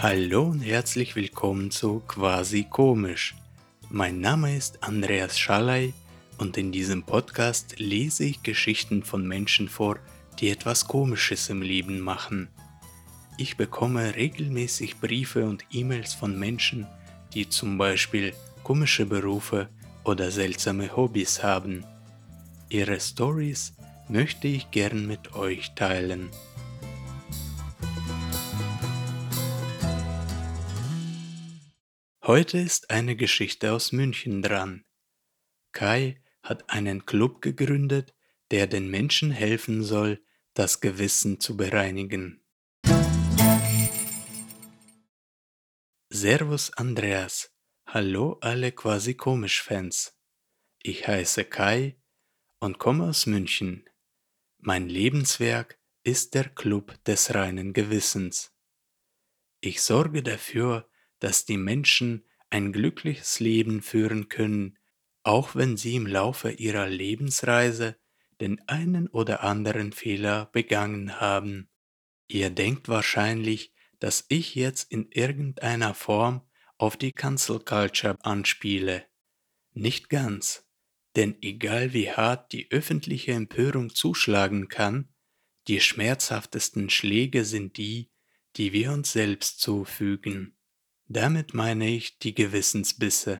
Hallo und herzlich willkommen zu Quasi Komisch. Mein Name ist Andreas Schalay und in diesem Podcast lese ich Geschichten von Menschen vor, die etwas Komisches im Leben machen. Ich bekomme regelmäßig Briefe und E-Mails von Menschen, die zum Beispiel komische Berufe oder seltsame Hobbys haben. Ihre Stories möchte ich gern mit euch teilen. Heute ist eine Geschichte aus München dran. Kai hat einen Club gegründet, der den Menschen helfen soll, das Gewissen zu bereinigen. Servus Andreas, hallo alle quasi komisch Fans. Ich heiße Kai und komme aus München. Mein Lebenswerk ist der Club des reinen Gewissens. Ich sorge dafür, dass die Menschen ein glückliches Leben führen können, auch wenn sie im Laufe ihrer Lebensreise den einen oder anderen Fehler begangen haben. Ihr denkt wahrscheinlich, dass ich jetzt in irgendeiner Form auf die Cancel Culture anspiele. Nicht ganz, denn egal wie hart die öffentliche Empörung zuschlagen kann, die schmerzhaftesten Schläge sind die, die wir uns selbst zufügen. Damit meine ich die Gewissensbisse.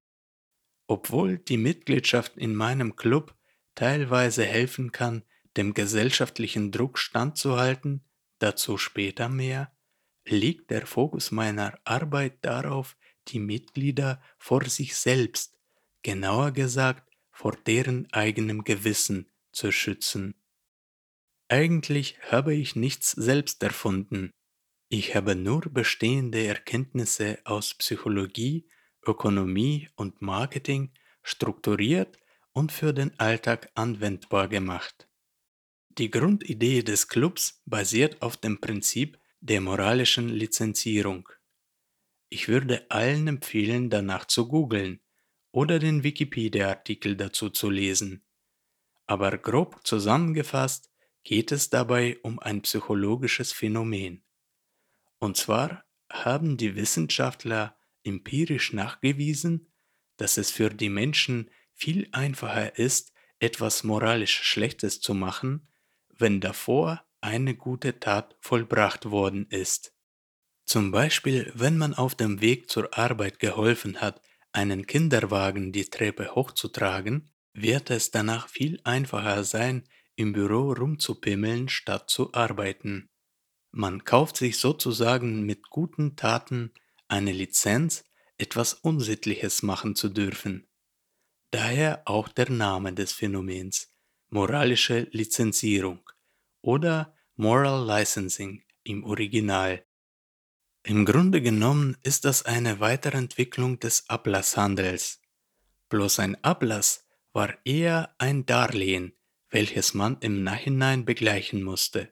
Obwohl die Mitgliedschaft in meinem Club teilweise helfen kann, dem gesellschaftlichen Druck standzuhalten, dazu später mehr, liegt der Fokus meiner Arbeit darauf, die Mitglieder vor sich selbst, genauer gesagt vor deren eigenem Gewissen zu schützen. Eigentlich habe ich nichts selbst erfunden, ich habe nur bestehende Erkenntnisse aus Psychologie, Ökonomie und Marketing strukturiert und für den Alltag anwendbar gemacht. Die Grundidee des Clubs basiert auf dem Prinzip der moralischen Lizenzierung. Ich würde allen empfehlen, danach zu googeln oder den Wikipedia-Artikel dazu zu lesen. Aber grob zusammengefasst geht es dabei um ein psychologisches Phänomen. Und zwar haben die Wissenschaftler empirisch nachgewiesen, dass es für die Menschen viel einfacher ist, etwas moralisch Schlechtes zu machen, wenn davor eine gute Tat vollbracht worden ist. Zum Beispiel, wenn man auf dem Weg zur Arbeit geholfen hat, einen Kinderwagen die Treppe hochzutragen, wird es danach viel einfacher sein, im Büro rumzupimmeln, statt zu arbeiten. Man kauft sich sozusagen mit guten Taten eine Lizenz, etwas Unsittliches machen zu dürfen. Daher auch der Name des Phänomens, moralische Lizenzierung oder Moral Licensing im Original. Im Grunde genommen ist das eine Weiterentwicklung des Ablasshandels. Bloß ein Ablass war eher ein Darlehen, welches man im Nachhinein begleichen musste.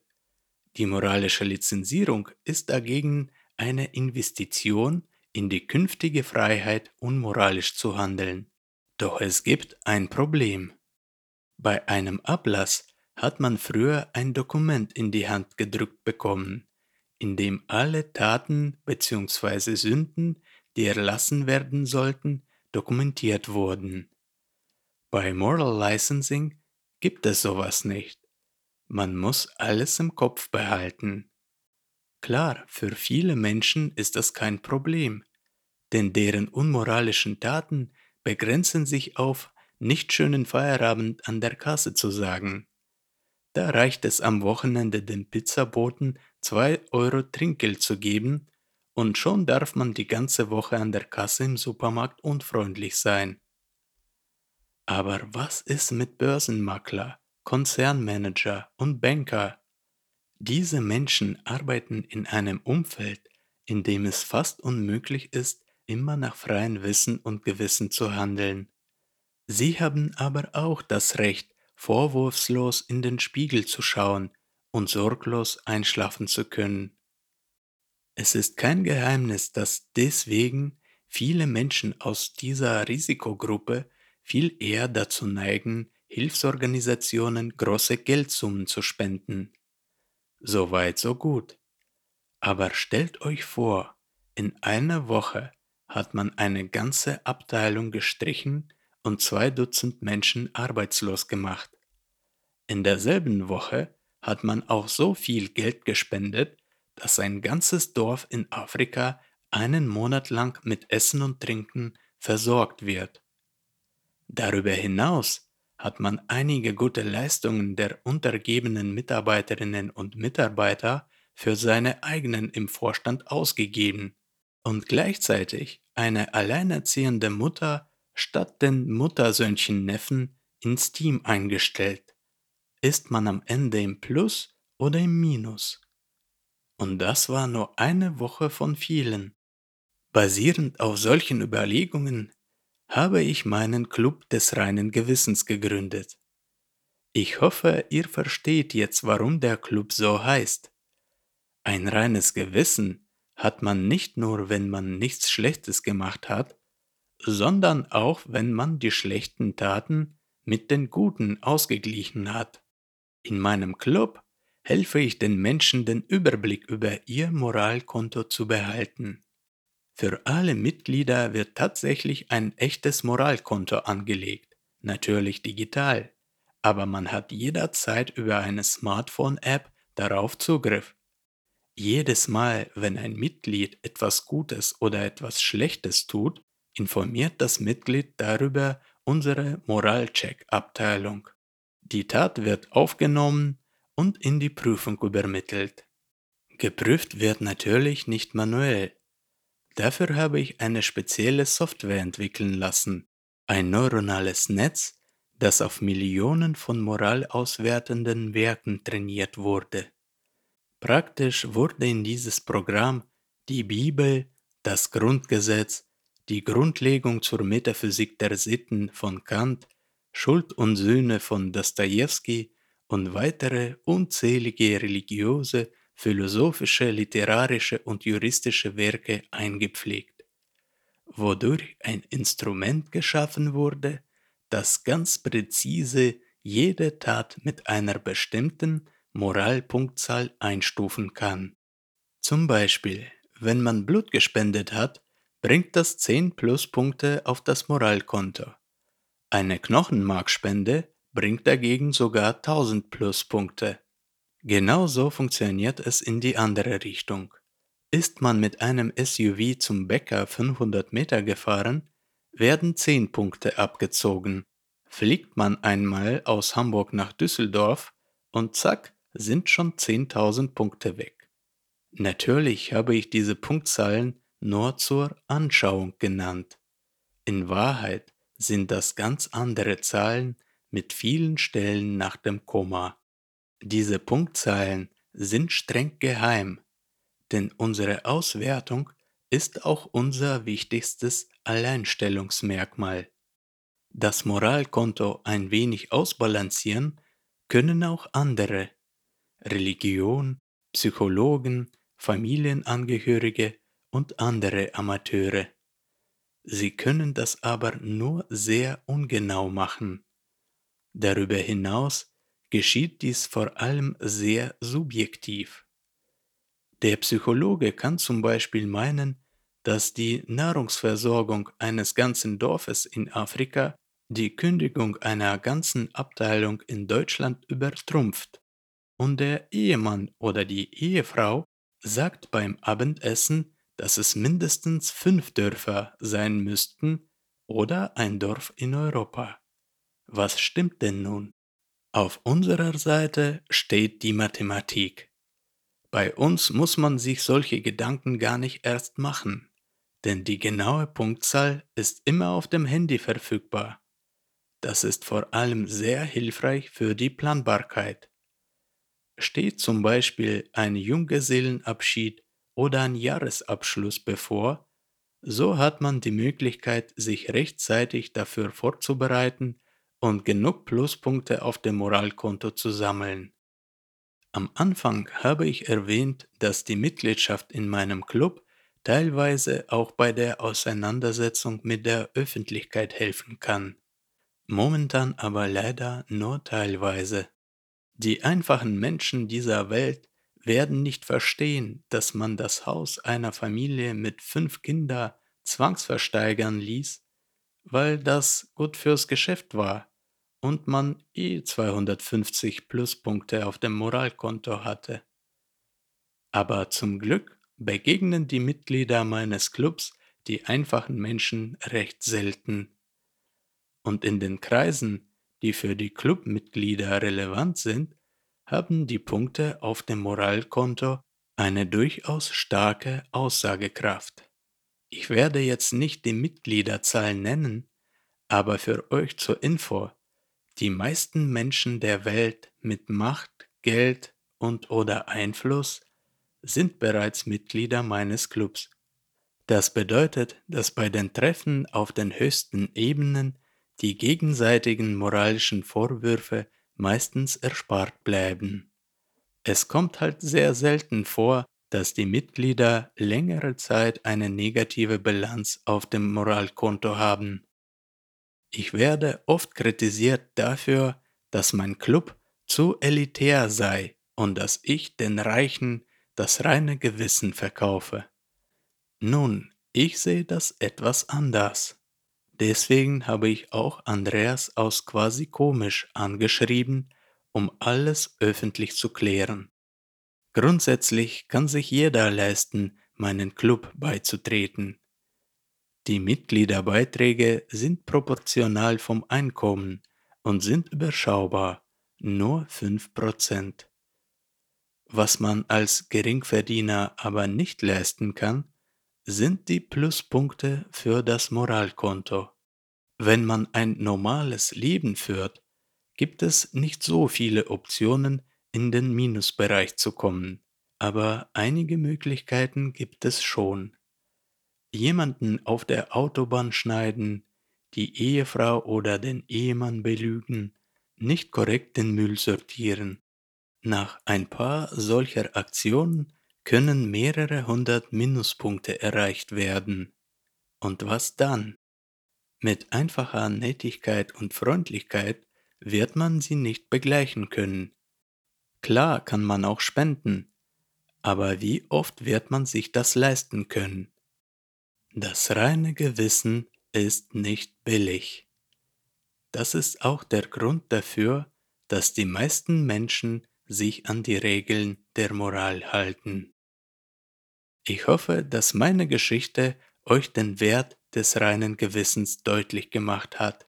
Die moralische Lizenzierung ist dagegen eine Investition in die künftige Freiheit, unmoralisch zu handeln. Doch es gibt ein Problem. Bei einem Ablass hat man früher ein Dokument in die Hand gedrückt bekommen, in dem alle Taten bzw. Sünden, die erlassen werden sollten, dokumentiert wurden. Bei Moral Licensing gibt es sowas nicht. Man muss alles im Kopf behalten. Klar, für viele Menschen ist das kein Problem, denn deren unmoralischen Taten begrenzen sich auf nicht schönen Feierabend an der Kasse zu sagen. Da reicht es am Wochenende dem Pizzaboten zwei Euro Trinkgeld zu geben und schon darf man die ganze Woche an der Kasse im Supermarkt unfreundlich sein. Aber was ist mit Börsenmakler? Konzernmanager und Banker. Diese Menschen arbeiten in einem Umfeld, in dem es fast unmöglich ist, immer nach freiem Wissen und Gewissen zu handeln. Sie haben aber auch das Recht, vorwurfslos in den Spiegel zu schauen und sorglos einschlafen zu können. Es ist kein Geheimnis, dass deswegen viele Menschen aus dieser Risikogruppe viel eher dazu neigen, Hilfsorganisationen große Geldsummen zu spenden. So weit, so gut. Aber stellt euch vor, in einer Woche hat man eine ganze Abteilung gestrichen und zwei Dutzend Menschen arbeitslos gemacht. In derselben Woche hat man auch so viel Geld gespendet, dass ein ganzes Dorf in Afrika einen Monat lang mit Essen und Trinken versorgt wird. Darüber hinaus hat man einige gute Leistungen der untergebenen Mitarbeiterinnen und Mitarbeiter für seine eigenen im Vorstand ausgegeben und gleichzeitig eine alleinerziehende Mutter statt den Muttersöhnchen Neffen ins Team eingestellt. Ist man am Ende im Plus oder im Minus? Und das war nur eine Woche von vielen. Basierend auf solchen Überlegungen habe ich meinen Club des reinen Gewissens gegründet. Ich hoffe, ihr versteht jetzt, warum der Club so heißt. Ein reines Gewissen hat man nicht nur, wenn man nichts Schlechtes gemacht hat, sondern auch, wenn man die schlechten Taten mit den guten ausgeglichen hat. In meinem Club helfe ich den Menschen, den Überblick über ihr Moralkonto zu behalten. Für alle Mitglieder wird tatsächlich ein echtes Moralkonto angelegt, natürlich digital, aber man hat jederzeit über eine Smartphone-App darauf Zugriff. Jedes Mal, wenn ein Mitglied etwas Gutes oder etwas Schlechtes tut, informiert das Mitglied darüber unsere Moralcheck-Abteilung. Die Tat wird aufgenommen und in die Prüfung übermittelt. Geprüft wird natürlich nicht manuell, Dafür habe ich eine spezielle Software entwickeln lassen, ein neuronales Netz, das auf Millionen von moralauswertenden Werken trainiert wurde. Praktisch wurde in dieses Programm die Bibel, das Grundgesetz, die Grundlegung zur Metaphysik der Sitten von Kant, Schuld und Sühne von Dostoevsky und weitere unzählige religiöse philosophische, literarische und juristische Werke eingepflegt, wodurch ein Instrument geschaffen wurde, das ganz präzise jede Tat mit einer bestimmten Moralpunktzahl einstufen kann. Zum Beispiel, wenn man Blut gespendet hat, bringt das 10 Pluspunkte auf das Moralkonto. Eine Knochenmarkspende bringt dagegen sogar 1000 Pluspunkte. Genauso funktioniert es in die andere Richtung. Ist man mit einem SUV zum Bäcker 500 Meter gefahren, werden 10 Punkte abgezogen. Fliegt man einmal aus Hamburg nach Düsseldorf und zack, sind schon 10.000 Punkte weg. Natürlich habe ich diese Punktzahlen nur zur Anschauung genannt. In Wahrheit sind das ganz andere Zahlen mit vielen Stellen nach dem Komma. Diese Punktzahlen sind streng geheim, denn unsere Auswertung ist auch unser wichtigstes Alleinstellungsmerkmal. Das Moralkonto ein wenig ausbalancieren können auch andere, Religion, Psychologen, Familienangehörige und andere Amateure. Sie können das aber nur sehr ungenau machen. Darüber hinaus geschieht dies vor allem sehr subjektiv. Der Psychologe kann zum Beispiel meinen, dass die Nahrungsversorgung eines ganzen Dorfes in Afrika die Kündigung einer ganzen Abteilung in Deutschland übertrumpft. Und der Ehemann oder die Ehefrau sagt beim Abendessen, dass es mindestens fünf Dörfer sein müssten oder ein Dorf in Europa. Was stimmt denn nun? Auf unserer Seite steht die Mathematik. Bei uns muss man sich solche Gedanken gar nicht erst machen, denn die genaue Punktzahl ist immer auf dem Handy verfügbar. Das ist vor allem sehr hilfreich für die Planbarkeit. Steht zum Beispiel ein Junggesellenabschied oder ein Jahresabschluss bevor, so hat man die Möglichkeit, sich rechtzeitig dafür vorzubereiten und genug Pluspunkte auf dem Moralkonto zu sammeln. Am Anfang habe ich erwähnt, dass die Mitgliedschaft in meinem Club teilweise auch bei der Auseinandersetzung mit der Öffentlichkeit helfen kann. Momentan aber leider nur teilweise. Die einfachen Menschen dieser Welt werden nicht verstehen, dass man das Haus einer Familie mit fünf Kindern zwangsversteigern ließ, weil das gut fürs Geschäft war und man eh 250 Pluspunkte auf dem Moralkonto hatte. Aber zum Glück begegnen die Mitglieder meines Clubs die einfachen Menschen recht selten. Und in den Kreisen, die für die Clubmitglieder relevant sind, haben die Punkte auf dem Moralkonto eine durchaus starke Aussagekraft. Ich werde jetzt nicht die Mitgliederzahl nennen, aber für euch zur Info, die meisten Menschen der Welt mit Macht, Geld und oder Einfluss sind bereits Mitglieder meines Clubs. Das bedeutet, dass bei den Treffen auf den höchsten Ebenen die gegenseitigen moralischen Vorwürfe meistens erspart bleiben. Es kommt halt sehr selten vor, dass die Mitglieder längere Zeit eine negative Bilanz auf dem Moralkonto haben. Ich werde oft kritisiert dafür, dass mein Club zu elitär sei und dass ich den Reichen das reine Gewissen verkaufe. Nun, ich sehe das etwas anders. Deswegen habe ich auch Andreas aus Quasi Komisch angeschrieben, um alles öffentlich zu klären. Grundsätzlich kann sich jeder leisten, meinen Club beizutreten. Die Mitgliederbeiträge sind proportional vom Einkommen und sind überschaubar, nur 5%. Was man als Geringverdiener aber nicht leisten kann, sind die Pluspunkte für das Moralkonto. Wenn man ein normales Leben führt, gibt es nicht so viele Optionen, in den Minusbereich zu kommen, aber einige Möglichkeiten gibt es schon jemanden auf der Autobahn schneiden, die Ehefrau oder den Ehemann belügen, nicht korrekt den Müll sortieren. Nach ein paar solcher Aktionen können mehrere hundert Minuspunkte erreicht werden. Und was dann? Mit einfacher Nettigkeit und Freundlichkeit wird man sie nicht begleichen können. Klar kann man auch spenden, aber wie oft wird man sich das leisten können? Das reine Gewissen ist nicht billig. Das ist auch der Grund dafür, dass die meisten Menschen sich an die Regeln der Moral halten. Ich hoffe, dass meine Geschichte euch den Wert des reinen Gewissens deutlich gemacht hat.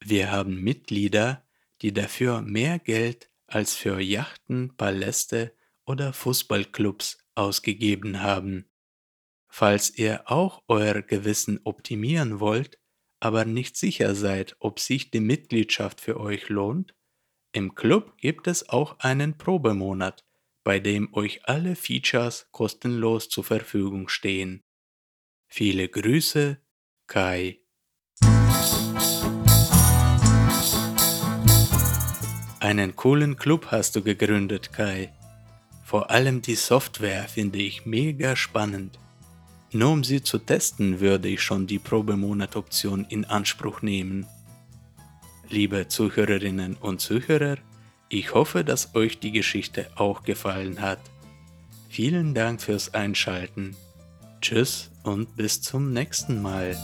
Wir haben Mitglieder, die dafür mehr Geld als für Yachten, Paläste oder Fußballclubs ausgegeben haben. Falls ihr auch euer Gewissen optimieren wollt, aber nicht sicher seid, ob sich die Mitgliedschaft für euch lohnt, im Club gibt es auch einen Probemonat, bei dem euch alle Features kostenlos zur Verfügung stehen. Viele Grüße, Kai. Einen coolen Club hast du gegründet, Kai. Vor allem die Software finde ich mega spannend. Nur um sie zu testen, würde ich schon die Probemonat-Option in Anspruch nehmen. Liebe Zuhörerinnen und Zuhörer, ich hoffe, dass euch die Geschichte auch gefallen hat. Vielen Dank fürs Einschalten. Tschüss und bis zum nächsten Mal.